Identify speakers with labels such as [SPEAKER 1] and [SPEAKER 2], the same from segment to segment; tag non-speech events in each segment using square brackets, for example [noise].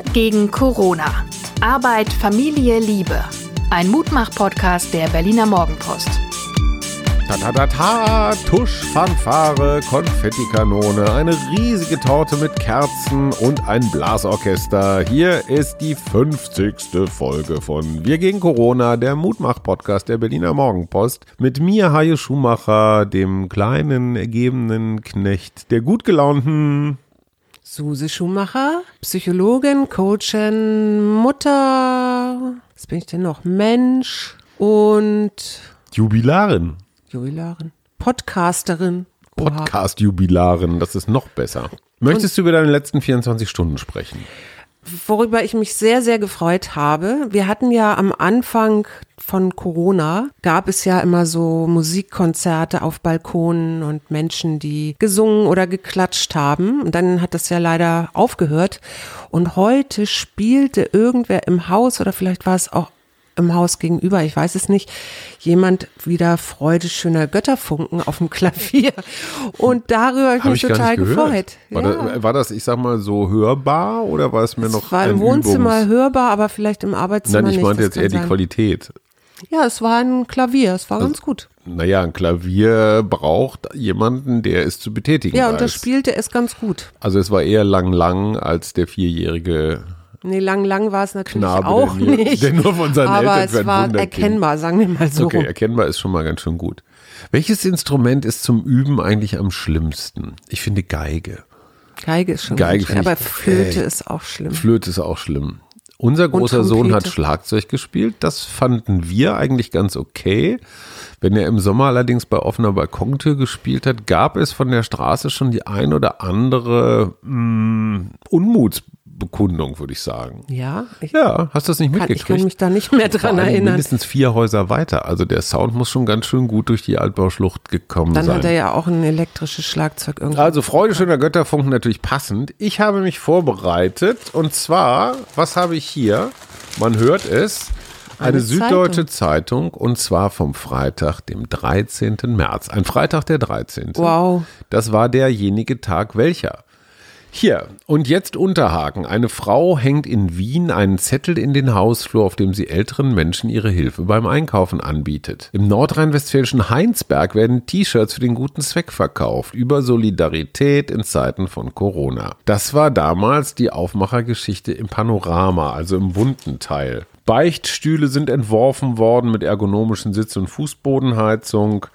[SPEAKER 1] Wir gegen Corona. Arbeit, Familie, Liebe. Ein Mutmach-Podcast der Berliner Morgenpost.
[SPEAKER 2] Ta-ta-ta-ta, Tusch, Fanfare, Konfettikanone, eine riesige Torte mit Kerzen und ein Blasorchester. Hier ist die 50. Folge von Wir gegen Corona, der Mutmach-Podcast der Berliner Morgenpost. Mit mir, Hajo Schumacher, dem kleinen, ergebenen Knecht der gut gelaunten
[SPEAKER 3] Suse Schumacher, Psychologin, Coachin, Mutter, was bin ich denn noch? Mensch und
[SPEAKER 2] Jubilarin.
[SPEAKER 3] Jubilarin, Podcasterin.
[SPEAKER 2] Podcast-Jubilarin, das ist noch besser. Möchtest du über deine letzten 24 Stunden sprechen?
[SPEAKER 3] Worüber ich mich sehr, sehr gefreut habe. Wir hatten ja am Anfang von Corona, gab es ja immer so Musikkonzerte auf Balkonen und Menschen, die gesungen oder geklatscht haben. Und dann hat das ja leider aufgehört. Und heute spielte irgendwer im Haus oder vielleicht war es auch im Haus gegenüber, ich weiß es nicht, jemand wieder Freude schöner Götterfunken auf dem Klavier. [laughs] Und darüber habe ich mich
[SPEAKER 2] ich
[SPEAKER 3] total gefreut.
[SPEAKER 2] War,
[SPEAKER 3] Ja.
[SPEAKER 2] das, war das, ich sag mal, so hörbar oder war es mir noch
[SPEAKER 3] Es war
[SPEAKER 2] ein
[SPEAKER 3] im Wohnzimmer
[SPEAKER 2] Übungs
[SPEAKER 3] hörbar, aber vielleicht im Arbeitszimmer
[SPEAKER 2] Nein, ich
[SPEAKER 3] nicht.
[SPEAKER 2] meinte jetzt eher die
[SPEAKER 3] sein.
[SPEAKER 2] Qualität.
[SPEAKER 3] Ja, es war ein Klavier, es war
[SPEAKER 2] Also
[SPEAKER 3] ganz gut.
[SPEAKER 2] Naja, ein Klavier braucht jemanden, der es zu betätigen
[SPEAKER 3] Ja,
[SPEAKER 2] weiß.
[SPEAKER 3] und das spielte es ganz gut.
[SPEAKER 2] Also es war eher lang lang als der vierjährige
[SPEAKER 3] Nee, lang, lang war es natürlich
[SPEAKER 2] Knabe,
[SPEAKER 3] auch
[SPEAKER 2] der,
[SPEAKER 3] nicht. [laughs]
[SPEAKER 2] der nur von seinen
[SPEAKER 3] aber
[SPEAKER 2] Eltern
[SPEAKER 3] es war erkennbar, sagen wir mal so.
[SPEAKER 2] Okay, erkennbar ist schon mal ganz schön gut. Welches Instrument ist zum Üben eigentlich am schlimmsten? Ich finde Geige.
[SPEAKER 3] Geige ist schon
[SPEAKER 2] Geige ich-
[SPEAKER 3] aber Flöte
[SPEAKER 2] Ey.
[SPEAKER 3] ist auch schlimm.
[SPEAKER 2] Flöte ist auch schlimm. Unser großer Sohn hat. Schlagzeug gespielt. Das fanden wir eigentlich ganz okay. Wenn er im Sommer allerdings bei offener Balkontür gespielt hat, gab es von der Straße schon die ein oder andere mh, Unmutsbekundung, würde ich sagen.
[SPEAKER 3] Ja, ich,
[SPEAKER 2] Ja, hast du das nicht
[SPEAKER 3] kann, ich
[SPEAKER 2] mitgekriegt?
[SPEAKER 3] kann mich da nicht mehr dran erinnern.
[SPEAKER 2] Mindestens vier Häuser weiter. Also der Sound muss schon ganz schön gut durch die Altbauschlucht gekommen
[SPEAKER 3] Dann
[SPEAKER 2] sein.
[SPEAKER 3] hat er ja auch ein elektrisches Schlagzeug irgendwie.
[SPEAKER 2] Also Freude schöner Götterfunken natürlich passend. Ich habe mich vorbereitet und zwar, was habe ich hier? Man hört es. Eine,
[SPEAKER 3] Eine
[SPEAKER 2] süddeutsche Zeitung. und zwar vom Freitag, dem 13. März. Ein Freitag, der 13.
[SPEAKER 3] Wow.
[SPEAKER 2] Das war derjenige Tag welcher? Hier, und jetzt Unterhaken. Eine Frau hängt in Wien einen Zettel in den Hausflur, auf dem sie älteren Menschen ihre Hilfe beim Einkaufen anbietet. Im nordrhein-westfälischen Heinsberg werden T-Shirts für den guten Zweck verkauft, über Solidarität in Zeiten von Corona. Das war damals die Aufmachergeschichte im Panorama, also im bunten Teil. Beichtstühle sind entworfen worden mit ergonomischen Sitz- und Fußbodenheizung.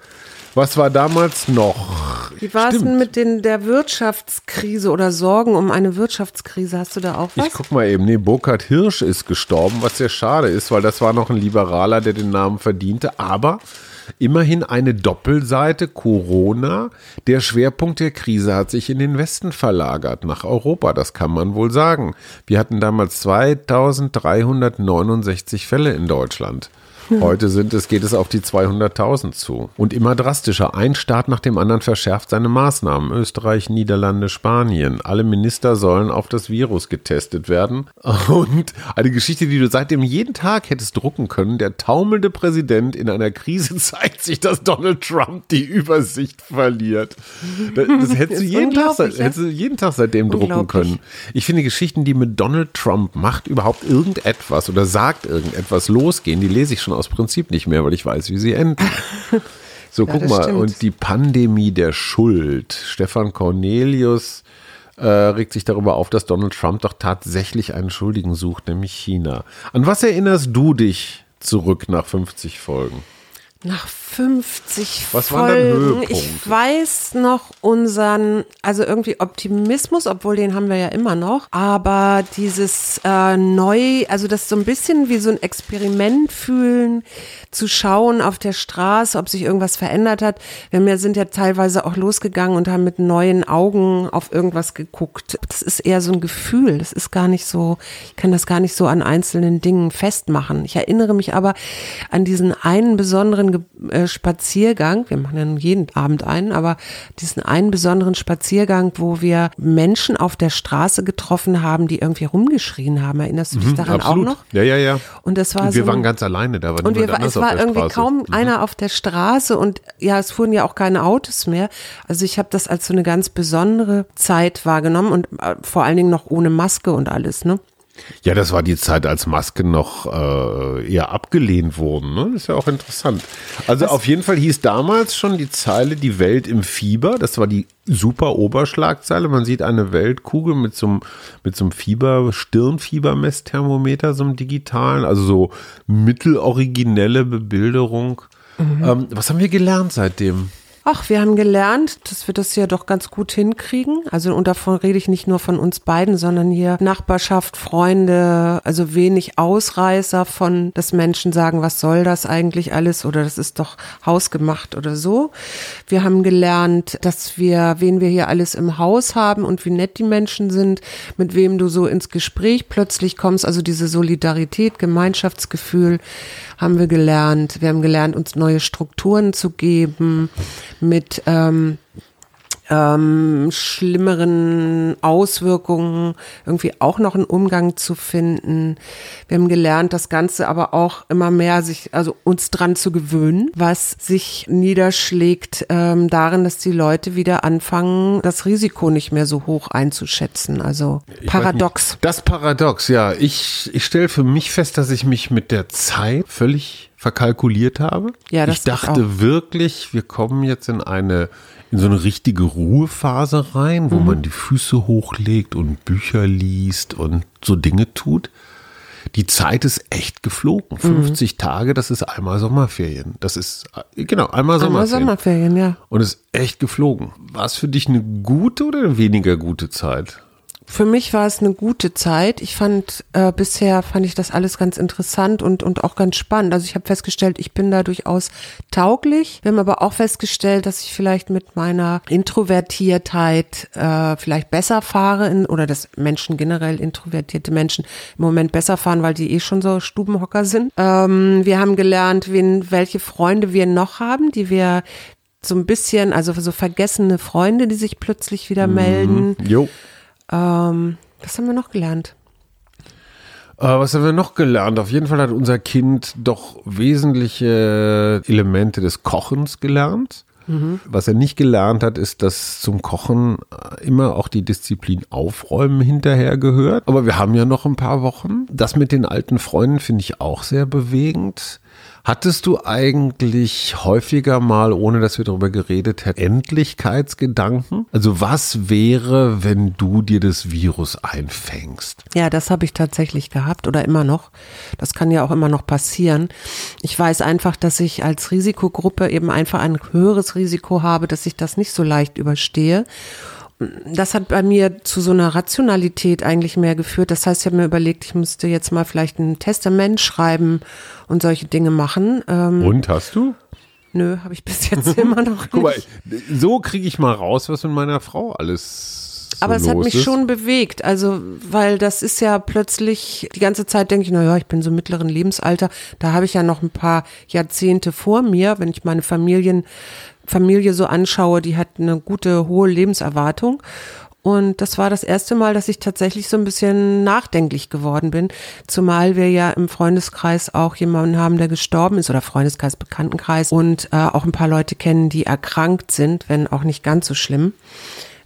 [SPEAKER 2] Was war damals noch?
[SPEAKER 3] Wie war es denn mit den, der Wirtschaftskrise oder Sorgen um eine Wirtschaftskrise? Hast du da auch was?
[SPEAKER 2] Ich guck mal eben. Nee, Burkhard Hirsch ist gestorben, was sehr schade ist, weil das war noch ein Liberaler, der den Namen verdiente. Aber immerhin eine Doppelseite Corona. Der Schwerpunkt der Krise hat sich in den Westen verlagert, nach Europa. Das kann man wohl sagen. Wir hatten damals 2369 Fälle in Deutschland. [laughs] Heute sind es, geht es auf die 200.000 zu. Und immer drastischer. Ein Staat nach dem anderen verschärft seine Maßnahmen. Österreich, Niederlande, Spanien. Alle Minister sollen auf das Virus getestet werden. [laughs] Und eine Geschichte, die du seitdem jeden Tag hättest drucken können. Der taumelnde Präsident in einer Krise [laughs] zeigt sich, dass Donald Trump die Übersicht verliert. Das, das hättest, du jeden Tag,
[SPEAKER 3] ja.
[SPEAKER 2] hättest du jeden Tag seitdem drucken können. Ich finde Geschichten, die mit Donald Trump macht überhaupt irgendetwas oder sagt irgendetwas losgehen, die lese ich schon aus Prinzip nicht mehr, weil ich weiß, wie sie enden. [laughs] So,
[SPEAKER 3] Ja,
[SPEAKER 2] guck mal,
[SPEAKER 3] stimmt.
[SPEAKER 2] und die Pandemie der Schuld. Stefan Cornelius äh, regt sich darüber auf, dass Donald Trump doch tatsächlich einen Schuldigen sucht, nämlich China. An was erinnerst du dich zurück nach 50 Folgen?
[SPEAKER 3] Nach 50
[SPEAKER 2] Was
[SPEAKER 3] Folgen. Ich weiß noch unseren, also irgendwie Optimismus, obwohl den haben wir ja immer noch. Aber dieses äh, neu, also das so ein bisschen wie so ein Experiment fühlen, zu schauen auf der Straße, ob sich irgendwas verändert hat. Wir sind ja teilweise auch losgegangen und haben mit neuen Augen auf irgendwas geguckt. Das ist eher so ein Gefühl. Das ist gar nicht so, ich kann das gar nicht so an einzelnen Dingen festmachen. Ich erinnere mich aber an diesen einen besonderen Äh, Spaziergang. Wir machen ja nun jeden Abend einen, aber diesen einen besonderen Spaziergang, wo wir Menschen auf der Straße getroffen haben, die irgendwie rumgeschrien haben. Erinnerst du dich daran auch noch?
[SPEAKER 2] Ja, ja, ja.
[SPEAKER 3] Und das war
[SPEAKER 2] Und wir
[SPEAKER 3] so
[SPEAKER 2] waren ganz alleine, da war
[SPEAKER 3] und wir, war- es war irgendwie
[SPEAKER 2] Straße.
[SPEAKER 3] kaum
[SPEAKER 2] Mhm.
[SPEAKER 3] einer auf der Straße und ja, es fuhren ja auch keine Autos mehr. Also ich habe das als so eine ganz besondere Zeit wahrgenommen und äh, vor allen Dingen noch ohne Maske und alles, ne?
[SPEAKER 2] Ja, das war die Zeit, als Masken noch äh, eher abgelehnt wurden. Ne? Das ist ja auch interessant. Also
[SPEAKER 3] Was-
[SPEAKER 2] auf jeden Fall hieß damals schon die Zeile Die Welt im Fieber. Das war die super Oberschlagzeile. Man sieht eine Weltkugel mit so einem, mit so einem Fieber, Stirnfiebermessthermometer, so einem digitalen, also so mitteloriginelle Bebilderung. Ähm, was haben wir gelernt seitdem?
[SPEAKER 3] Ach, wir haben gelernt, dass wir das ja doch ganz gut hinkriegen. Also, und davon rede ich nicht nur von uns beiden, sondern hier Nachbarschaft, Freunde, also wenig Ausreißer von, dass Menschen sagen, was soll das eigentlich alles oder das ist doch hausgemacht oder so. Wir haben gelernt, dass wir, wen wir hier alles im Haus haben und wie nett die Menschen sind, mit wem du so ins Gespräch plötzlich kommst. Also diese Solidarität, Gemeinschaftsgefühl haben wir gelernt. Wir haben gelernt, uns neue Strukturen zu geben mit ähm, ähm, schlimmeren Auswirkungen irgendwie auch noch einen Umgang zu finden. Wir haben gelernt, das Ganze aber auch immer mehr sich, also uns dran zu gewöhnen, was sich niederschlägt ähm, darin, dass die Leute wieder anfangen, das Risiko nicht mehr so hoch einzuschätzen. Also
[SPEAKER 2] Ich
[SPEAKER 3] paradox.
[SPEAKER 2] Das Paradox, ja. Ich, ich stelle für mich fest, dass ich mich mit der Zeit völlig verkalkuliert habe.
[SPEAKER 3] Ja, das
[SPEAKER 2] ich dachte wirklich, wir kommen jetzt in eine in so eine richtige Ruhephase rein, wo man die Füße hochlegt und Bücher liest und so Dinge tut. Die Zeit ist echt geflogen. 50 Tage, das ist einmal Sommerferien. Das ist, äh, genau, einmal
[SPEAKER 3] Einmal
[SPEAKER 2] Sommerferien.
[SPEAKER 3] Sommerferien, ja.
[SPEAKER 2] Und ist echt geflogen. War es für dich eine gute oder eine weniger gute Zeit?
[SPEAKER 3] Für mich war es eine gute Zeit. Ich fand äh, bisher fand ich das alles ganz interessant und und auch ganz spannend. Also ich habe festgestellt, ich bin da durchaus tauglich. Wir haben aber auch festgestellt, dass ich vielleicht mit meiner Introvertiertheit äh, vielleicht besser fahre in, oder dass Menschen generell introvertierte Menschen im Moment besser fahren, weil die eh schon so Stubenhocker sind. Ähm, wir haben gelernt, wen, welche Freunde wir noch haben, die wir so ein bisschen, also so vergessene Freunde, die sich plötzlich wieder melden.
[SPEAKER 2] Jo.
[SPEAKER 3] Ähm, was haben wir noch gelernt?
[SPEAKER 2] Äh, was haben wir noch gelernt? Auf jeden Fall hat unser Kind doch wesentliche Elemente des Kochens gelernt. Was er nicht gelernt hat, ist, dass zum Kochen äh, immer auch die Disziplin Aufräumen hinterher gehört. Aber wir haben ja noch ein paar Wochen. Das mit den alten Freunden finde ich auch sehr bewegend. Hattest du eigentlich häufiger mal, ohne dass wir darüber geredet hätten, Endlichkeitsgedanken? Also was wäre, wenn du dir das Virus einfängst?
[SPEAKER 3] Ja, das habe ich tatsächlich gehabt oder immer noch. Das kann ja auch immer noch passieren. Ich weiß einfach, dass ich als Risikogruppe eben einfach ein höheres Risiko habe, dass ich das nicht so leicht überstehe. Das hat bei mir zu so einer Rationalität eigentlich mehr geführt. Das heißt, ich habe mir überlegt, ich müsste jetzt mal vielleicht ein Testament schreiben und solche Dinge machen. Ähm,
[SPEAKER 2] Und hast du?
[SPEAKER 3] nö, habe ich bis jetzt [laughs] immer noch nicht.
[SPEAKER 2] Guck mal, so kriege ich mal raus, was mit meiner Frau alles so
[SPEAKER 3] Aber es hat mich
[SPEAKER 2] ist.
[SPEAKER 3] schon bewegt, also weil das ist ja plötzlich, die ganze Zeit denke ich, na ja, ich bin so im mittleren Lebensalter, da habe ich ja noch ein paar Jahrzehnte vor mir, wenn ich meine Familien, Familie so anschaue, die hat eine gute, hohe Lebenserwartung. Und das war das erste Mal, dass ich tatsächlich so ein bisschen nachdenklich geworden bin. Zumal wir ja im Freundeskreis auch jemanden haben, der gestorben ist oder Freundeskreis, Bekanntenkreis und äh, auch ein paar Leute kennen, die erkrankt sind, wenn auch nicht ganz so schlimm.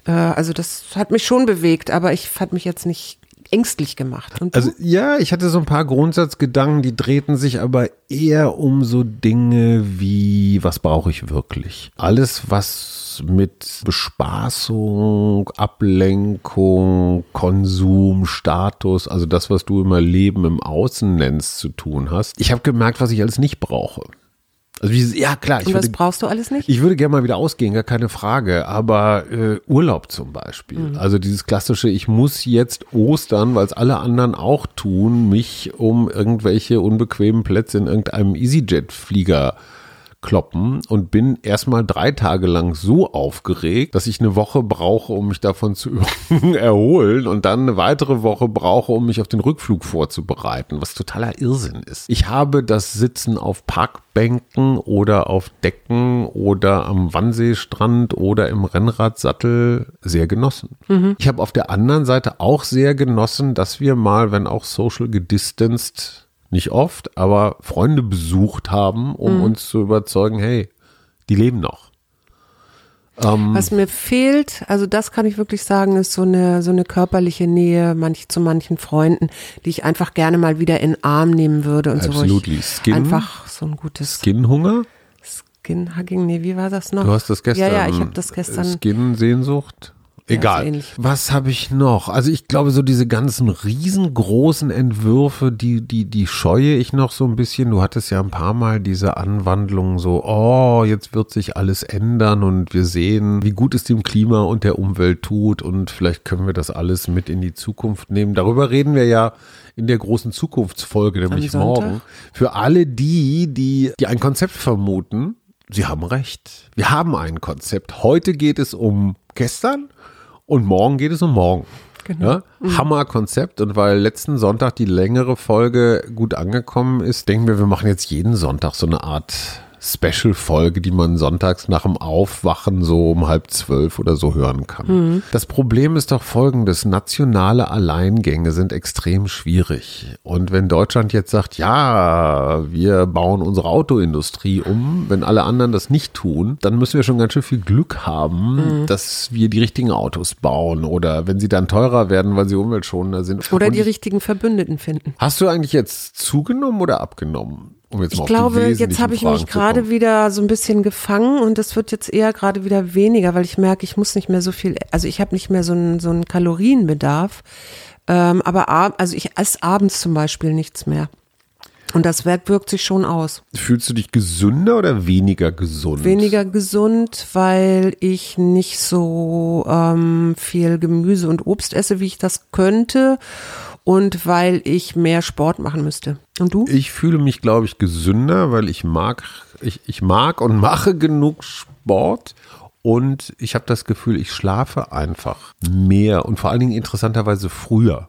[SPEAKER 3] Äh, also das hat mich schon bewegt, aber ich hat mich jetzt nicht ängstlich gemacht.
[SPEAKER 2] Also ja, ich hatte so ein paar Grundsatzgedanken, die drehten sich aber eher um so Dinge wie, was brauche ich wirklich? Alles, was mit Bespaßung, Ablenkung, Konsum, Status, also das, was du immer Leben im Außen nennst, zu tun hast. Ich habe gemerkt, was ich alles nicht brauche. Also dieses, ja klar, ich
[SPEAKER 3] und was
[SPEAKER 2] würde
[SPEAKER 3] brauchst du alles nicht?
[SPEAKER 2] Ich würde gerne mal wieder ausgehen, gar keine Frage. Aber äh, Urlaub zum Beispiel. Also dieses klassische, ich muss jetzt Ostern, weil es alle anderen auch tun, mich um irgendwelche unbequemen Plätze in irgendeinem EasyJet-Flieger kloppen und bin erstmal drei Tage lang so aufgeregt, dass ich eine Woche brauche, um mich davon zu [laughs] erholen und dann eine weitere Woche brauche, um mich auf den Rückflug vorzubereiten, was totaler Irrsinn ist. Ich habe das Sitzen auf Parkbänken oder auf Decken oder am Wannseestrand oder im Rennradsattel sehr genossen. Ich habe auf der anderen Seite auch sehr genossen, dass wir mal, wenn auch social gedistanced, nicht oft, aber Freunde besucht haben, um uns zu überzeugen, hey, die leben noch. Ähm,
[SPEAKER 3] Was mir fehlt, also das kann ich wirklich sagen, ist so eine, so eine körperliche Nähe manch, zu manchen Freunden, die ich einfach gerne mal wieder in den Arm nehmen würde und so.
[SPEAKER 2] Absolutely.
[SPEAKER 3] ich
[SPEAKER 2] Skin?
[SPEAKER 3] Einfach so ein gutes
[SPEAKER 2] Skin-Hunger?
[SPEAKER 3] Skin-Hugging, nee, wie war das noch?
[SPEAKER 2] Du hast das gestern.
[SPEAKER 3] Ja, ja, ich habe das gestern.
[SPEAKER 2] Skin-Sehnsucht? Egal. Was habe ich noch? Also ich glaube, so diese ganzen riesengroßen Entwürfe, die, die, die scheue ich noch so ein bisschen. Du hattest ja ein paar Mal diese Anwandlung so, oh, jetzt wird sich alles ändern und wir sehen, wie gut es dem Klima und der Umwelt tut und vielleicht können wir das alles mit in die Zukunft nehmen. Darüber reden wir ja in der großen Zukunftsfolge, nämlich morgen. Für alle die, die, die ein Konzept vermuten, Sie haben recht. Wir haben ein Konzept. Heute geht es um gestern und morgen geht es um morgen.
[SPEAKER 3] Genau.
[SPEAKER 2] Ja? Hammer-Konzept. Und weil letzten Sonntag die längere Folge gut angekommen ist, denken wir, wir machen jetzt jeden Sonntag so eine Art Special-Folge, die man sonntags nach dem Aufwachen so um halb zwölf oder so hören kann. Das Problem ist doch folgendes. Nationale Alleingänge sind extrem schwierig. Und wenn Deutschland jetzt sagt, ja, wir bauen unsere Autoindustrie um, wenn alle anderen das nicht tun, dann müssen wir schon ganz schön viel Glück haben, dass wir die richtigen Autos bauen oder wenn sie dann teurer werden, weil sie umweltschonender sind.
[SPEAKER 3] Oder
[SPEAKER 2] Und
[SPEAKER 3] die
[SPEAKER 2] ich-
[SPEAKER 3] richtigen Verbündeten finden.
[SPEAKER 2] Hast du eigentlich jetzt zugenommen oder abgenommen? Um
[SPEAKER 3] Ich glaube, jetzt habe ich
[SPEAKER 2] Fragen
[SPEAKER 3] mich gerade wieder so ein bisschen gefangen und das wird jetzt eher gerade wieder weniger, weil ich merke, ich muss nicht mehr so viel, also ich habe nicht mehr so einen, so einen Kalorienbedarf. Ähm, aber ab, also ich esse abends zum Beispiel nichts mehr. Und das wirkt, wirkt sich schon aus.
[SPEAKER 2] Fühlst du dich gesünder oder weniger gesund?
[SPEAKER 3] Weniger gesund, weil ich nicht so ähm, viel Gemüse und Obst esse, wie ich das könnte. Und weil ich mehr Sport machen müsste. Und du?
[SPEAKER 2] Ich fühle mich, glaube ich, gesünder, weil ich mag, ich, ich mag und mache genug Sport. Und ich habe das Gefühl, ich schlafe einfach mehr und vor allen Dingen interessanterweise früher.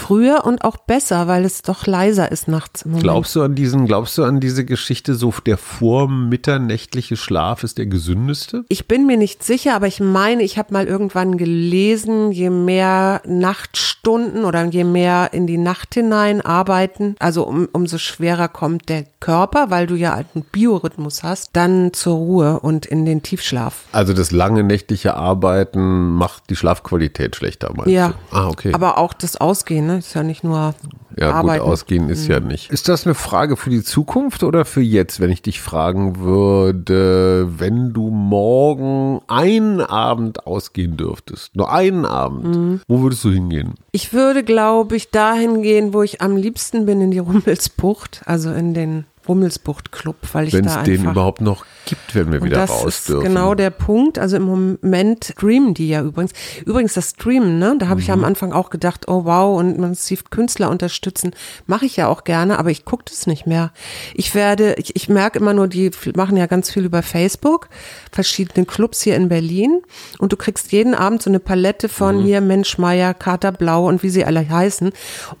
[SPEAKER 3] Früher und auch besser, weil es doch leiser ist nachts.
[SPEAKER 2] Glaubst du an diesen, glaubst du an diese Geschichte, so der vormitternächtliche Schlaf ist der gesündeste?
[SPEAKER 3] Ich bin mir nicht sicher, aber ich meine, ich habe mal irgendwann gelesen, je mehr Nachtstunden oder je mehr in die Nacht hinein arbeiten, also um, umso schwerer kommt der Körper, weil du ja einen Biorhythmus hast, dann zur Ruhe und in den Tiefschlaf.
[SPEAKER 2] Also das lange nächtliche Arbeiten macht die Schlafqualität schlechter, meinst
[SPEAKER 3] Ja.
[SPEAKER 2] du? Ah, okay.
[SPEAKER 3] Aber auch das Ausgehen, ne? Ist ja nicht nur
[SPEAKER 2] Ja,
[SPEAKER 3] Arbeiten.
[SPEAKER 2] gut, ausgehen ist ja nicht. Ist das eine Frage für die Zukunft oder für jetzt, wenn ich dich fragen würde, wenn du morgen einen Abend ausgehen dürftest, nur einen Abend, wo würdest du hingehen?
[SPEAKER 3] Ich würde, glaube ich, dahin gehen, wo ich am liebsten bin, in die Rummelsbucht, also in den Rummelsbucht-Club, weil ich
[SPEAKER 2] Wenn
[SPEAKER 3] da
[SPEAKER 2] es
[SPEAKER 3] einfach...
[SPEAKER 2] den überhaupt noch gibt, wenn wir wieder
[SPEAKER 3] das
[SPEAKER 2] raus
[SPEAKER 3] ist
[SPEAKER 2] dürfen.
[SPEAKER 3] genau der Punkt. Also im Moment streamen die ja übrigens. Übrigens das Streamen, ne? Da habe ich ja
[SPEAKER 2] Mhm.
[SPEAKER 3] am Anfang auch gedacht, oh wow, und man sieht Künstler unterstützen. Mache ich ja auch gerne, aber ich gucke das nicht mehr. Ich werde, ich, ich merke immer nur, die machen ja ganz viel über Facebook, verschiedene Clubs hier in Berlin. Und du kriegst jeden Abend so eine Palette von
[SPEAKER 2] Mhm.
[SPEAKER 3] hier Mensch Meier, Kater Blau und wie sie alle heißen.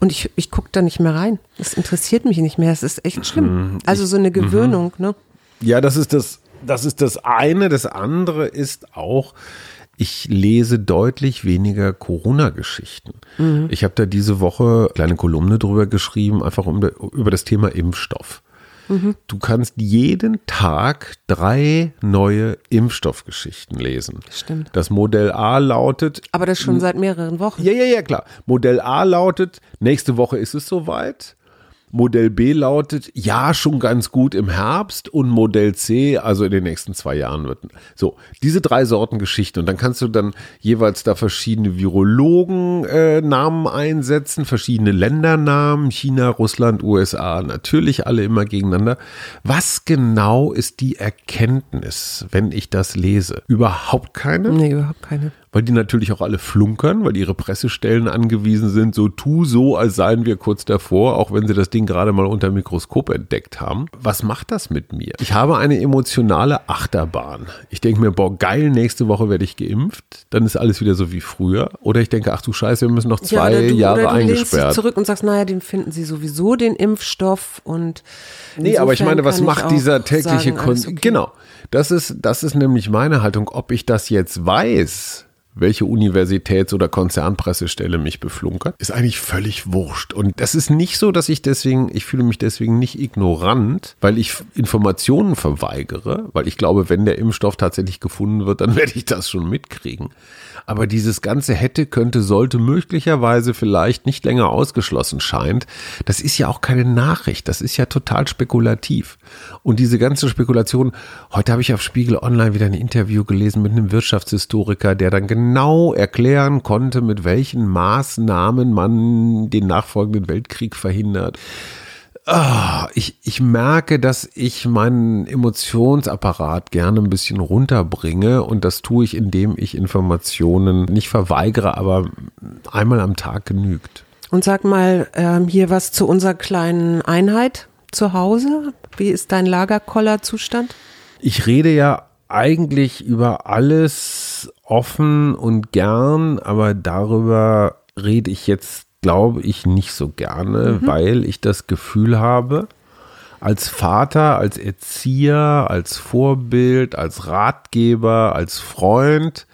[SPEAKER 3] Und ich, ich gucke da nicht mehr rein. Das interessiert mich nicht mehr. Es ist echt
[SPEAKER 2] Mhm.
[SPEAKER 3] Schlimm. Also so eine Gewöhnung, ne?
[SPEAKER 2] Ja, das ist das, das ist das eine. Das andere ist auch, ich lese deutlich weniger Corona-Geschichten. Ich habe da diese Woche eine kleine Kolumne drüber geschrieben, einfach um, über das Thema Impfstoff. Du kannst jeden Tag drei neue Impfstoffgeschichten lesen.
[SPEAKER 3] Stimmt.
[SPEAKER 2] Das Modell A lautet,
[SPEAKER 3] Aber das schon seit mehreren Wochen.
[SPEAKER 2] ja, ja, ja, klar. Modell A lautet, nächste Woche ist es soweit. Modell B lautet, ja, schon ganz gut im Herbst. Und Modell C, also in den nächsten zwei Jahren wird. So, diese drei Sorten Geschichten. Und dann kannst du dann jeweils da verschiedene Virologen-Namen einsetzen, verschiedene Ländernamen, China, Russland, USA, natürlich alle immer gegeneinander. Was genau ist die Erkenntnis, wenn ich das lese? Überhaupt keine?
[SPEAKER 3] Nee, überhaupt keine.
[SPEAKER 2] Weil die natürlich auch alle flunkern, weil ihre Pressestellen angewiesen sind, so tu so, als seien wir kurz davor, auch wenn sie das Ding gerade mal unter Mikroskop entdeckt haben. Was macht das mit mir? Ich habe eine emotionale Achterbahn. Ich denke mir, boah, geil, nächste Woche werde ich geimpft, dann ist alles wieder so wie früher. Oder ich denke, ach du Scheiße, wir müssen noch zwei
[SPEAKER 3] oder du,
[SPEAKER 2] Jahre
[SPEAKER 3] oder du dich
[SPEAKER 2] eingesperrt.
[SPEAKER 3] zurück und sagst, naja, den finden sie sowieso, den Impfstoff und
[SPEAKER 2] Nee, aber ich meine, was macht dieser tägliche
[SPEAKER 3] sagen, alles
[SPEAKER 2] Kon
[SPEAKER 3] okay.
[SPEAKER 2] Genau. Das ist, das ist nämlich meine Haltung. Ob ich das jetzt weiß, welche Universitäts- oder Konzernpressestelle mich beflunkert, ist eigentlich völlig wurscht. Und das ist nicht so, dass ich deswegen, ich fühle mich deswegen nicht ignorant, weil ich Informationen verweigere, weil ich glaube, wenn der Impfstoff tatsächlich gefunden wird, dann [laughs] werde ich das schon mitkriegen. Aber dieses ganze hätte, könnte, sollte möglicherweise vielleicht nicht länger ausgeschlossen scheint, das ist ja auch keine Nachricht, das ist ja total spekulativ. Und diese ganze Spekulation, heute habe ich auf Spiegel Online wieder ein Interview gelesen mit einem Wirtschaftshistoriker, der dann genau erklären konnte, mit welchen Maßnahmen man den nachfolgenden Weltkrieg verhindert. Ah, ich, ich merke, dass ich meinen Emotionsapparat gerne ein bisschen runterbringe und das tue ich, indem ich Informationen nicht verweigere, aber einmal am Tag genügt.
[SPEAKER 3] Und sag mal ähm, hier was zu unserer kleinen Einheit zu Hause. Wie ist dein Lagerkollerzustand?
[SPEAKER 2] Ich rede ja eigentlich über alles offen und gern, aber darüber rede ich jetzt glaube ich nicht so gerne, mhm. weil ich das Gefühl habe, als Vater, als Erzieher, als Vorbild, als Ratgeber, als Freund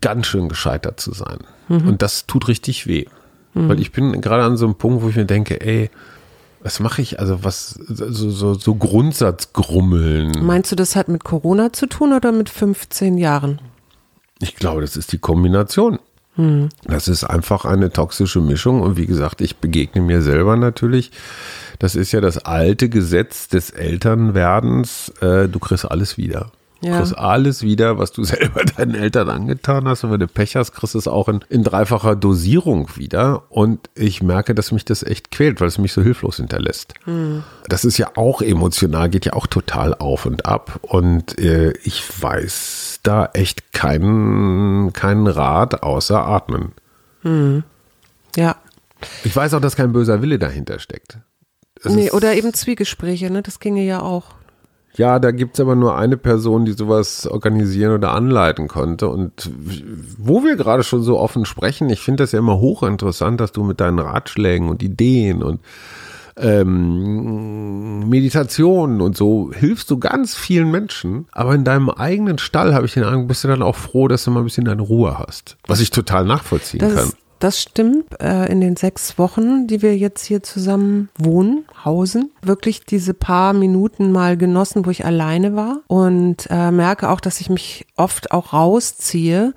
[SPEAKER 2] ganz schön gescheitert zu sein. Mhm. Und das tut richtig weh. Mhm. Weil ich bin gerade an so einem Punkt, wo ich mir denke, ey, was mache ich? Also was, so, so, so Grundsatzgrummeln.
[SPEAKER 3] Meinst du, das hat mit Corona zu tun oder mit 15 Jahren?
[SPEAKER 2] Ich glaube, das ist die Kombination. Das ist einfach eine toxische Mischung. Und wie gesagt, ich begegne mir selber natürlich. Das ist ja das alte Gesetz des Elternwerdens. Äh, du kriegst alles wieder. Ja. Du kriegst alles wieder, was du [laughs] selber deinen Eltern angetan hast. Und wenn du Pech hast, kriegst du es auch in, in dreifacher Dosierung wieder. Und ich merke, dass mich das echt quält, weil es mich so hilflos hinterlässt. Mhm. Das ist ja auch emotional, geht ja auch total auf und ab. Und äh, ich weiß da echt keinen, keinen Rat außer atmen.
[SPEAKER 3] Mhm. Ja.
[SPEAKER 2] Ich weiß auch, dass kein böser Wille dahinter steckt.
[SPEAKER 3] Es nee, oder eben Zwiegespräche, ne? Das ginge ja auch.
[SPEAKER 2] Ja, da gibt es aber nur eine Person, die sowas organisieren oder anleiten konnte. Und wo wir gerade schon so offen sprechen, ich finde das ja immer hochinteressant, dass du mit deinen Ratschlägen und Ideen und ähm, Meditationen und so hilfst du ganz vielen Menschen. Aber in deinem eigenen Stall habe ich den Eindruck, bist du dann auch froh, dass du mal ein bisschen deine Ruhe hast. Was ich total nachvollziehen
[SPEAKER 3] das
[SPEAKER 2] kann.
[SPEAKER 3] Ist, das stimmt. Äh, in den sechs Wochen, die wir jetzt hier zusammen wohnen, hausen, wirklich diese paar Minuten mal genossen, wo ich alleine war und äh, merke auch, dass ich mich oft auch rausziehe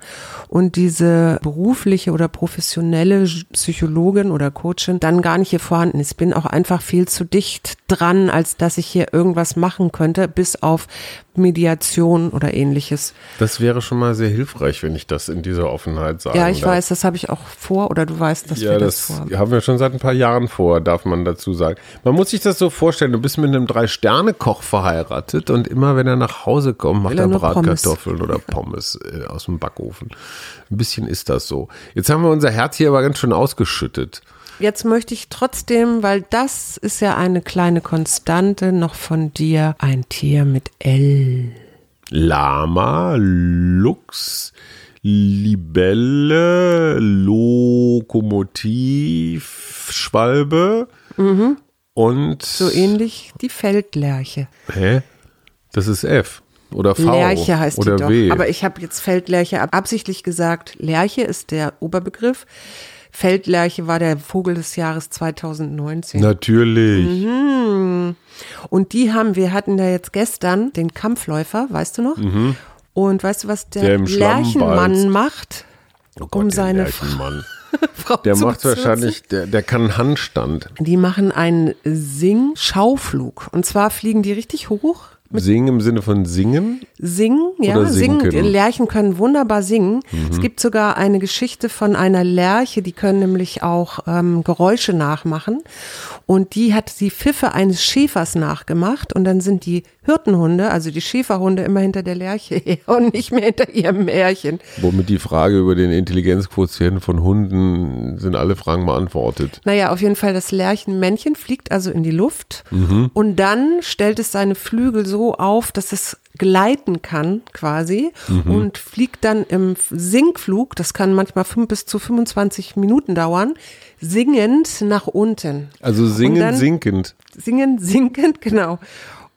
[SPEAKER 3] und diese berufliche oder professionelle Psychologin oder Coachin dann gar nicht hier vorhanden ist. Ich bin auch einfach viel zu dicht dran, als dass ich hier irgendwas machen könnte, bis auf Mediation oder ähnliches.
[SPEAKER 2] Das wäre schon mal sehr hilfreich, wenn ich das in dieser Offenheit sage.
[SPEAKER 3] Ja, ich darf. weiß, das habe ich auch vor oder du weißt, dass
[SPEAKER 2] ja,
[SPEAKER 3] wir
[SPEAKER 2] das,
[SPEAKER 3] das
[SPEAKER 2] vorhaben. haben wir schon seit ein paar Jahren vor, darf man dazu sagen. Man muss sich das so vorstellen, du bist mit einem Drei-Sterne-Koch verheiratet und immer wenn er nach Hause kommt, macht er, er Bratkartoffeln oder [laughs] Pommes äh, aus dem Backofen. Ein bisschen ist das so. Jetzt haben wir unser Herz hier aber ganz schön ausgeschüttet.
[SPEAKER 3] Jetzt möchte ich trotzdem, weil das ist ja eine kleine Konstante, noch von dir ein Tier mit L.
[SPEAKER 2] Lama, Luchs, Libelle, Lokomotiv, Schwalbe mhm. und.
[SPEAKER 3] So ähnlich die Feldlerche.
[SPEAKER 2] Hä? Das ist F. Oder V.
[SPEAKER 3] Lerche heißt
[SPEAKER 2] oder
[SPEAKER 3] die doch.
[SPEAKER 2] W.
[SPEAKER 3] Aber ich habe jetzt Feldlerche absichtlich gesagt. Lerche ist der Oberbegriff. Feldlerche war der Vogel des Jahres 2019.
[SPEAKER 2] Natürlich.
[SPEAKER 3] Mhm. Und die haben, wir hatten da jetzt gestern den Kampfläufer, weißt du noch?
[SPEAKER 2] Mhm.
[SPEAKER 3] Und weißt du, was der,
[SPEAKER 2] Der
[SPEAKER 3] Lerchenmann macht?
[SPEAKER 2] Oh
[SPEAKER 3] um
[SPEAKER 2] der
[SPEAKER 3] seine
[SPEAKER 2] Lerchenmann.
[SPEAKER 3] Frau [laughs]
[SPEAKER 2] Der macht wahrscheinlich, der, der kann einen Handstand.
[SPEAKER 3] Die machen einen Sing-Schauflug. Und zwar fliegen die richtig hoch.
[SPEAKER 2] Singen im Sinne von singen.
[SPEAKER 3] Singen, ja,
[SPEAKER 2] Oder
[SPEAKER 3] singen.
[SPEAKER 2] sinken.
[SPEAKER 3] Lerchen können wunderbar singen.
[SPEAKER 2] Mhm.
[SPEAKER 3] Es gibt sogar eine Geschichte von einer Lerche, die können nämlich auch ähm, Geräusche nachmachen. Und die hat die Pfiffe eines Schäfers nachgemacht. Und dann sind die Hirtenhunde, also die Schäferhunde, immer hinter der Lerche her [laughs] und nicht mehr hinter ihrem Märchen.
[SPEAKER 2] Womit die Frage über den Intelligenzquotienten von Hunden sind alle Fragen beantwortet.
[SPEAKER 3] Naja, auf jeden Fall das Lerchenmännchen fliegt also in die Luft
[SPEAKER 2] Mhm.
[SPEAKER 3] und dann stellt es seine Flügel so auf, dass es gleiten kann quasi
[SPEAKER 2] Mhm.
[SPEAKER 3] und fliegt dann im Sinkflug, das kann manchmal fünf bis zu 25 Minuten dauern, singend nach unten.
[SPEAKER 2] Also singen, sinkend.
[SPEAKER 3] Singen, sinkend, [laughs] genau.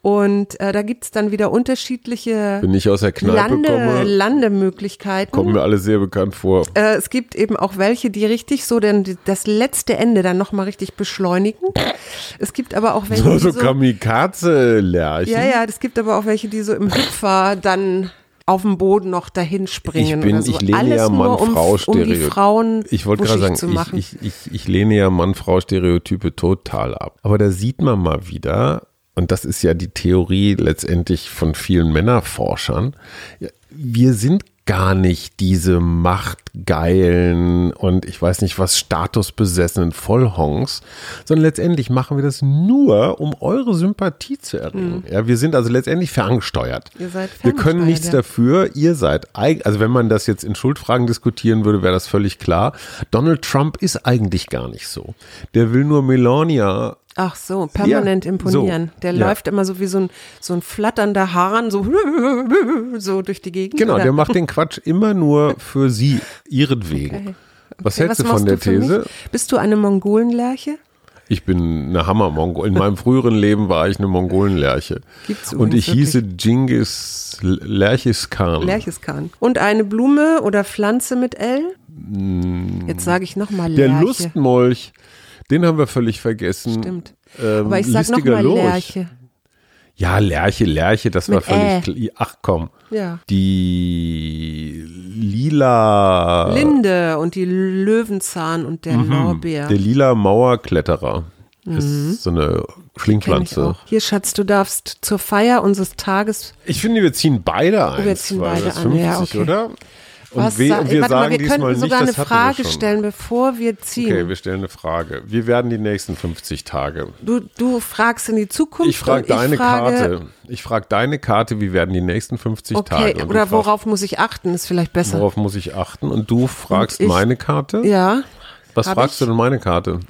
[SPEAKER 3] Und äh, da gibt's dann wieder unterschiedliche
[SPEAKER 2] Wenn ich aus der Kneipe
[SPEAKER 3] Lande,
[SPEAKER 2] komme,
[SPEAKER 3] Landemöglichkeiten.
[SPEAKER 2] kommen mir alle sehr bekannt vor.
[SPEAKER 3] Äh, es gibt eben auch welche, die richtig so denn das letzte Ende dann nochmal richtig beschleunigen. Es gibt aber auch welche,
[SPEAKER 2] So,
[SPEAKER 3] die
[SPEAKER 2] so
[SPEAKER 3] so,
[SPEAKER 2] Kamikaze-Lerchen.
[SPEAKER 3] ja, ja, es gibt aber auch welche, die so im Hüpfer dann auf dem Boden noch dahin springen.
[SPEAKER 2] Ich bin,
[SPEAKER 3] so.
[SPEAKER 2] ich lehne
[SPEAKER 3] Alles
[SPEAKER 2] ja
[SPEAKER 3] nur, um, um
[SPEAKER 2] Mann-Frau-Stereotype. Ich wollte gerade sagen, ich, ich, ich, ich lehne ja Mann-Frau-Stereotype total ab. Aber da sieht man mal wieder, und das ist ja die Theorie letztendlich von vielen Männerforschern, wir sind gar nicht diese machtgeilen und ich weiß nicht was statusbesessenen Vollhongs, sondern letztendlich machen wir das nur, um eure Sympathie zu erringen. Ja, wir sind also letztendlich ferngesteuert.
[SPEAKER 3] Ihr seid
[SPEAKER 2] wir können
[SPEAKER 3] ferngesteuert,
[SPEAKER 2] nichts dafür. Ihr seid, also wenn man das jetzt in Schuldfragen diskutieren würde, wäre das völlig klar. Donald Trump ist eigentlich gar nicht so. Der will nur Melania
[SPEAKER 3] Ach so, permanent
[SPEAKER 2] Ja,
[SPEAKER 3] imponieren.
[SPEAKER 2] so,
[SPEAKER 3] Der
[SPEAKER 2] ja.
[SPEAKER 3] läuft immer so wie so ein, so ein flatternder Hahn, so, [laughs] so durch die Gegend.
[SPEAKER 2] Genau,
[SPEAKER 3] oder?
[SPEAKER 2] der macht den Quatsch immer nur für sie, [laughs] ihretwegen.
[SPEAKER 3] Okay.
[SPEAKER 2] Was
[SPEAKER 3] Okay,
[SPEAKER 2] hältst du
[SPEAKER 3] machst
[SPEAKER 2] von der
[SPEAKER 3] mich?
[SPEAKER 2] These?
[SPEAKER 3] Bist du eine Mongolenlerche?
[SPEAKER 2] Ich bin eine Hammer-Mongol. In meinem früheren Leben war ich eine Mongolenlerche.
[SPEAKER 3] Gibt's
[SPEAKER 2] Und ich hieße Genghis Lerchis Khan.
[SPEAKER 3] Lercheskan. Und eine Blume oder Pflanze mit L? Jetzt sage ich nochmal
[SPEAKER 2] Mm. Der
[SPEAKER 3] Lerche.
[SPEAKER 2] Lustmolch, den haben wir völlig vergessen.
[SPEAKER 3] Stimmt.
[SPEAKER 2] Ähm,
[SPEAKER 3] Aber ich sag nochmal. Lerche.
[SPEAKER 2] Ja, Lerche, Lerche, das war
[SPEAKER 3] Mit
[SPEAKER 2] völlig
[SPEAKER 3] Ä.
[SPEAKER 2] klar. Ach komm.
[SPEAKER 3] Ja.
[SPEAKER 2] Die lila.
[SPEAKER 3] Linde und die Löwenzahn und der Lorbeer.
[SPEAKER 2] Mhm. Der lila Mauerkletterer. Ist so eine Schlingpflanze.
[SPEAKER 3] Hier, Schatz, du darfst zur Feier unseres Tages.
[SPEAKER 2] Ich finde, wir ziehen beide ein.
[SPEAKER 3] Wir ziehen beide
[SPEAKER 2] das
[SPEAKER 3] an,
[SPEAKER 2] 50,
[SPEAKER 3] ja, okay.
[SPEAKER 2] oder? Und
[SPEAKER 3] Was
[SPEAKER 2] we wir
[SPEAKER 3] warte
[SPEAKER 2] sagen
[SPEAKER 3] mal, wir
[SPEAKER 2] diesmal
[SPEAKER 3] könnten
[SPEAKER 2] nicht,
[SPEAKER 3] sogar eine
[SPEAKER 2] das hatten
[SPEAKER 3] Frage
[SPEAKER 2] wir
[SPEAKER 3] stellen, bevor wir ziehen.
[SPEAKER 2] Okay, wir stellen eine Frage. Wie werden die nächsten 50 Tage?
[SPEAKER 3] Du, du fragst in die Zukunft.
[SPEAKER 2] Ich frage deine
[SPEAKER 3] frage,
[SPEAKER 2] Karte. Ich frage deine Karte, wie werden die nächsten 50
[SPEAKER 3] Okay,
[SPEAKER 2] Tage? Und
[SPEAKER 3] oder
[SPEAKER 2] fragst,
[SPEAKER 3] worauf muss ich achten, ist vielleicht besser.
[SPEAKER 2] worauf muss ich achten? Und du fragst
[SPEAKER 3] ich-
[SPEAKER 2] meine Karte?
[SPEAKER 3] Ja,
[SPEAKER 2] Was fragst
[SPEAKER 3] ich?
[SPEAKER 2] du denn meine Karte? [laughs]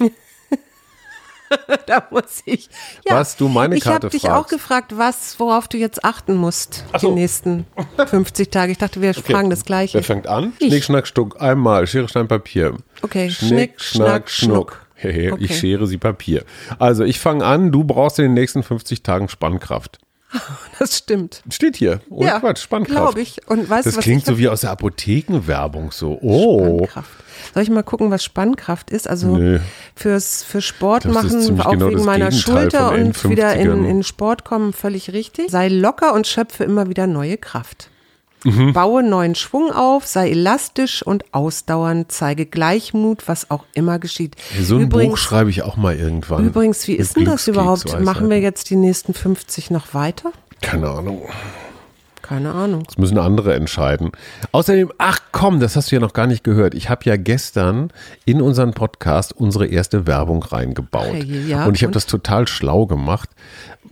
[SPEAKER 2] [laughs]
[SPEAKER 3] da muss ich. Ja,
[SPEAKER 2] Was du meine
[SPEAKER 3] ich
[SPEAKER 2] Karte
[SPEAKER 3] habe dich
[SPEAKER 2] fragst.
[SPEAKER 3] auch gefragt, was, worauf du jetzt achten musst
[SPEAKER 2] so.
[SPEAKER 3] die nächsten 50 Tage. Ich dachte, wir fragen das Gleiche.
[SPEAKER 2] Wer fängt an?
[SPEAKER 3] Ich.
[SPEAKER 2] Schnick, Schnack, Stuck. Einmal. Schere, Stein, Papier.
[SPEAKER 3] Okay,
[SPEAKER 2] Schnick, Schnack, Schnuck. Hehe,
[SPEAKER 3] Okay.
[SPEAKER 2] Ich schere sie Papier. Also, ich fange an. Du brauchst in den nächsten 50 Tagen Spannkraft. [laughs]
[SPEAKER 3] Das stimmt.
[SPEAKER 2] Steht hier. Ohne
[SPEAKER 3] ja,
[SPEAKER 2] Quatsch. Spannkraft.
[SPEAKER 3] glaube ich. Und weißt
[SPEAKER 2] Das
[SPEAKER 3] was
[SPEAKER 2] klingt so wie aus der Apothekenwerbung so. Oh.
[SPEAKER 3] Spannkraft. Soll ich mal gucken, was Spannkraft ist? Also
[SPEAKER 2] Nö.
[SPEAKER 3] fürs für Sport
[SPEAKER 2] Das
[SPEAKER 3] machen, auch
[SPEAKER 2] genau
[SPEAKER 3] wegen meiner
[SPEAKER 2] Gegenteil
[SPEAKER 3] Schulter und wieder in,
[SPEAKER 2] N50ern.
[SPEAKER 3] in Sport kommen, völlig richtig. Sei locker und schöpfe immer wieder neue Kraft.
[SPEAKER 2] Mhm.
[SPEAKER 3] Baue neuen Schwung auf, sei elastisch und ausdauernd, zeige Gleichmut, was auch immer geschieht.
[SPEAKER 2] So ein Buch
[SPEAKER 3] übrigens,
[SPEAKER 2] schreibe ich auch mal irgendwann.
[SPEAKER 3] übrigens, wie ist denn das überhaupt? Machen wir jetzt die nächsten 50 noch weiter?
[SPEAKER 2] Keine Ahnung.
[SPEAKER 3] Keine Ahnung.
[SPEAKER 2] Das müssen andere entscheiden. Außerdem, ach komm, das hast du ja noch gar nicht gehört. Ich habe ja gestern in unseren Podcast unsere erste Werbung reingebaut.
[SPEAKER 3] Je, ja,
[SPEAKER 2] und ich habe das total schlau gemacht.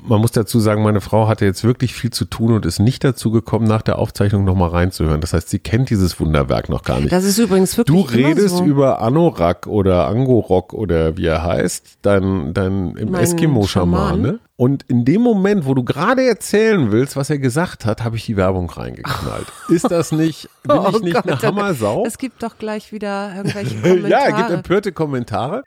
[SPEAKER 2] Man muss dazu sagen, meine Frau hatte jetzt wirklich viel zu tun und ist nicht dazu gekommen, nach der Aufzeichnung nochmal reinzuhören. Das heißt, sie kennt dieses Wunderwerk noch gar nicht.
[SPEAKER 3] Das ist übrigens wirklich
[SPEAKER 2] Du redest
[SPEAKER 3] so.
[SPEAKER 2] über Anorak oder Angorok oder wie er heißt, dein, dein im
[SPEAKER 3] Mein
[SPEAKER 2] Eskimo-Schaman.
[SPEAKER 3] Schaman.
[SPEAKER 2] Ne? Und in dem Moment, wo du gerade erzählen willst, was er gesagt hat, habe ich die Werbung reingeknallt. [laughs] Ist das nicht, bin ich
[SPEAKER 3] Oh
[SPEAKER 2] nicht
[SPEAKER 3] Gott,
[SPEAKER 2] eine Hammersau?
[SPEAKER 3] Es gibt doch gleich wieder irgendwelche Kommentare. [laughs]
[SPEAKER 2] Ja, er gibt empörte Kommentare.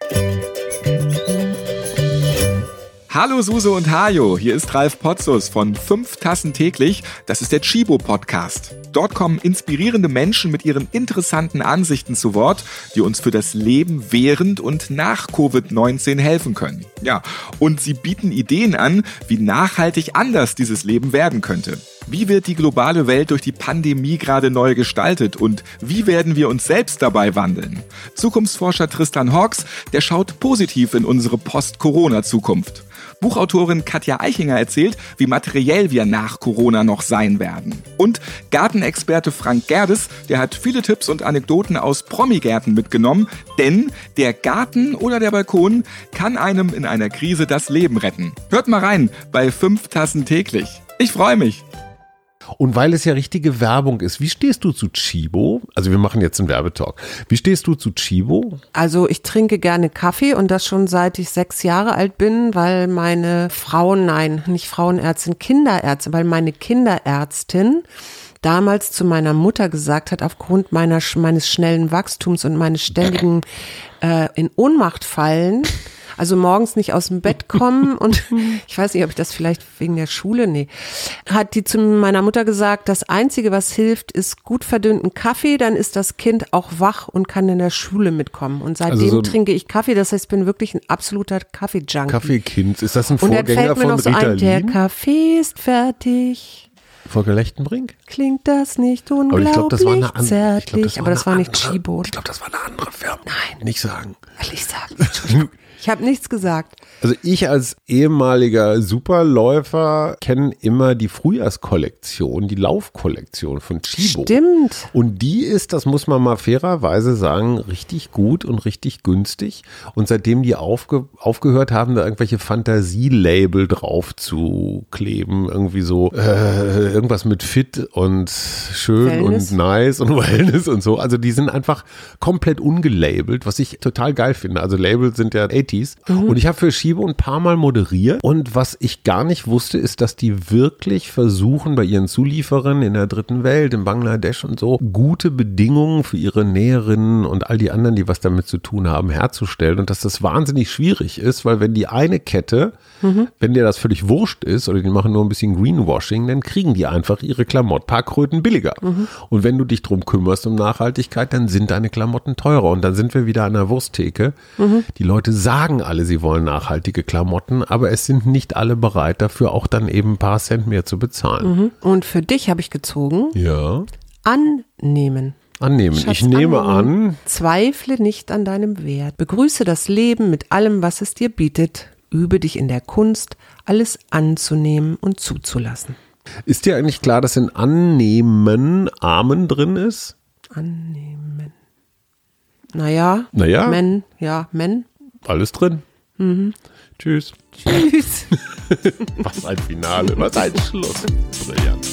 [SPEAKER 4] Hallo Suse und Hajo, hier ist Ralf Potzus von 5 Tassen täglich. Das ist der Chibo Podcast. Dort kommen inspirierende Menschen mit ihren interessanten Ansichten zu Wort, die uns für das Leben während und nach Covid-19 helfen können. Ja, und sie bieten Ideen an, wie nachhaltig anders dieses Leben werden könnte. Wie wird die globale Welt durch die Pandemie gerade neu gestaltet und wie werden wir uns selbst dabei wandeln? Zukunftsforscher Tristan Hawks, der schaut positiv in unsere Post-Corona-Zukunft. Buchautorin Katja Eichinger erzählt, wie materiell wir nach Corona noch sein werden. Und Gartenexperte Frank Gerdes, der hat viele Tipps und Anekdoten aus Promigärten mitgenommen, denn der Garten oder der Balkon kann einem in einer Krise das Leben retten. Hört mal rein bei 5 Tassen täglich. Ich freue mich.
[SPEAKER 2] Und weil es ja richtige Werbung ist, wie stehst du zu Chibo? Also wir machen jetzt einen Werbetalk. Wie stehst du zu Chibo?
[SPEAKER 3] Also ich trinke gerne Kaffee und das schon seit ich sechs Jahre alt bin, weil meine Frauen, nein, nicht Frauenärztin, Kinderärztin, weil meine Kinderärztin damals zu meiner Mutter gesagt hat, aufgrund meiner, meines schnellen Wachstums und meines ständigen äh, in Ohnmacht fallen, Also morgens nicht aus dem Bett [laughs] kommen und [laughs] ich weiß nicht, ob ich das vielleicht wegen der Schule, nee, hat die zu meiner Mutter gesagt, das Einzige, was hilft, ist gut verdünnten Kaffee, dann ist das Kind auch wach und kann in der Schule mitkommen. Und seitdem
[SPEAKER 2] Also so-
[SPEAKER 3] trinke ich Kaffee, das heißt, ich bin wirklich ein absoluter Kaffee-Junkie.
[SPEAKER 2] Kaffeekind, ist das ein
[SPEAKER 3] und dann
[SPEAKER 2] Vorgänger
[SPEAKER 3] fällt mir
[SPEAKER 2] von
[SPEAKER 3] noch so ein, der? Kaffee ist fertig.
[SPEAKER 2] Volker Lechtenbrink?
[SPEAKER 3] Klingt das nicht
[SPEAKER 2] Aber
[SPEAKER 3] unglaublich
[SPEAKER 2] ich glaube, das war eine andere.
[SPEAKER 3] zärtlich? Aber das war nicht Chibo.
[SPEAKER 2] Ich glaube, das war eine andere Firma. Nein. Nicht sagen.
[SPEAKER 3] Ich sag, Entschuldigung. [laughs] Ich habe nichts gesagt.
[SPEAKER 2] Also ich als ehemaliger Superläufer kenne immer die Frühjahrskollektion, die Laufkollektion von Chibo.
[SPEAKER 3] Stimmt.
[SPEAKER 2] Und die ist, das muss man mal fairerweise sagen, richtig gut und richtig günstig. Und seitdem die aufge, aufgehört haben, da irgendwelche Fantasielabel drauf zu kleben, irgendwie so äh, irgendwas mit fit und schön
[SPEAKER 3] Wellness.
[SPEAKER 2] und nice und [laughs] Wellness und so. Also die sind einfach komplett ungelabelt, was ich total geil finde. Also Labels sind ja 80s. Und ich habe für Shibo ein paar Mal moderiert. Und was ich gar nicht wusste, ist, dass die wirklich versuchen, bei ihren Zulieferern in der dritten Welt, in Bangladesch und so, gute Bedingungen für ihre Näherinnen und all die anderen, die was damit zu tun haben, herzustellen. Und dass das wahnsinnig schwierig ist, weil wenn die eine Kette, wenn dir das völlig wurscht ist oder die machen nur ein bisschen Greenwashing, dann kriegen die einfach ihre Klamotten paar Kröten billiger. Und wenn du dich drum kümmerst um Nachhaltigkeit, dann sind deine Klamotten teurer. Und dann sind wir wieder an der Wursttheke. Die Leute sagen alle, sie wollen nachhaltige Klamotten, aber es sind nicht alle bereit dafür, auch dann eben ein paar Cent mehr zu bezahlen.
[SPEAKER 3] Und für dich habe ich gezogen,
[SPEAKER 2] Ja.
[SPEAKER 3] annehmen.
[SPEAKER 2] Annehmen.
[SPEAKER 3] Schatz,
[SPEAKER 2] ich nehme
[SPEAKER 3] annehmen.
[SPEAKER 2] an,
[SPEAKER 3] Zweifle nicht an deinem Wert. Begrüße das Leben mit allem, was es dir bietet. Übe dich in der Kunst, alles anzunehmen und zuzulassen.
[SPEAKER 2] ist dir eigentlich klar, dass in Annehmen Amen drin ist?
[SPEAKER 3] Annehmen. Naja.
[SPEAKER 2] Naja.
[SPEAKER 3] Men, ja, men.
[SPEAKER 2] Alles drin. Tschüss.
[SPEAKER 3] Tschüss. [laughs]
[SPEAKER 2] Was ein Finale, was ein Schluss. Brillant.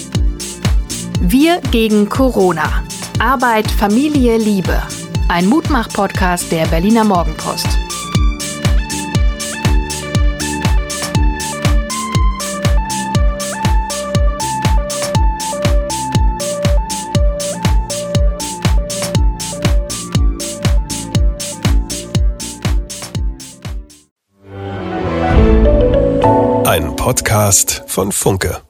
[SPEAKER 1] Wir gegen Corona. Arbeit, Familie, Liebe. Ein Mutmach-Podcast der Berliner Morgenpost.
[SPEAKER 5] Podcast von Funke.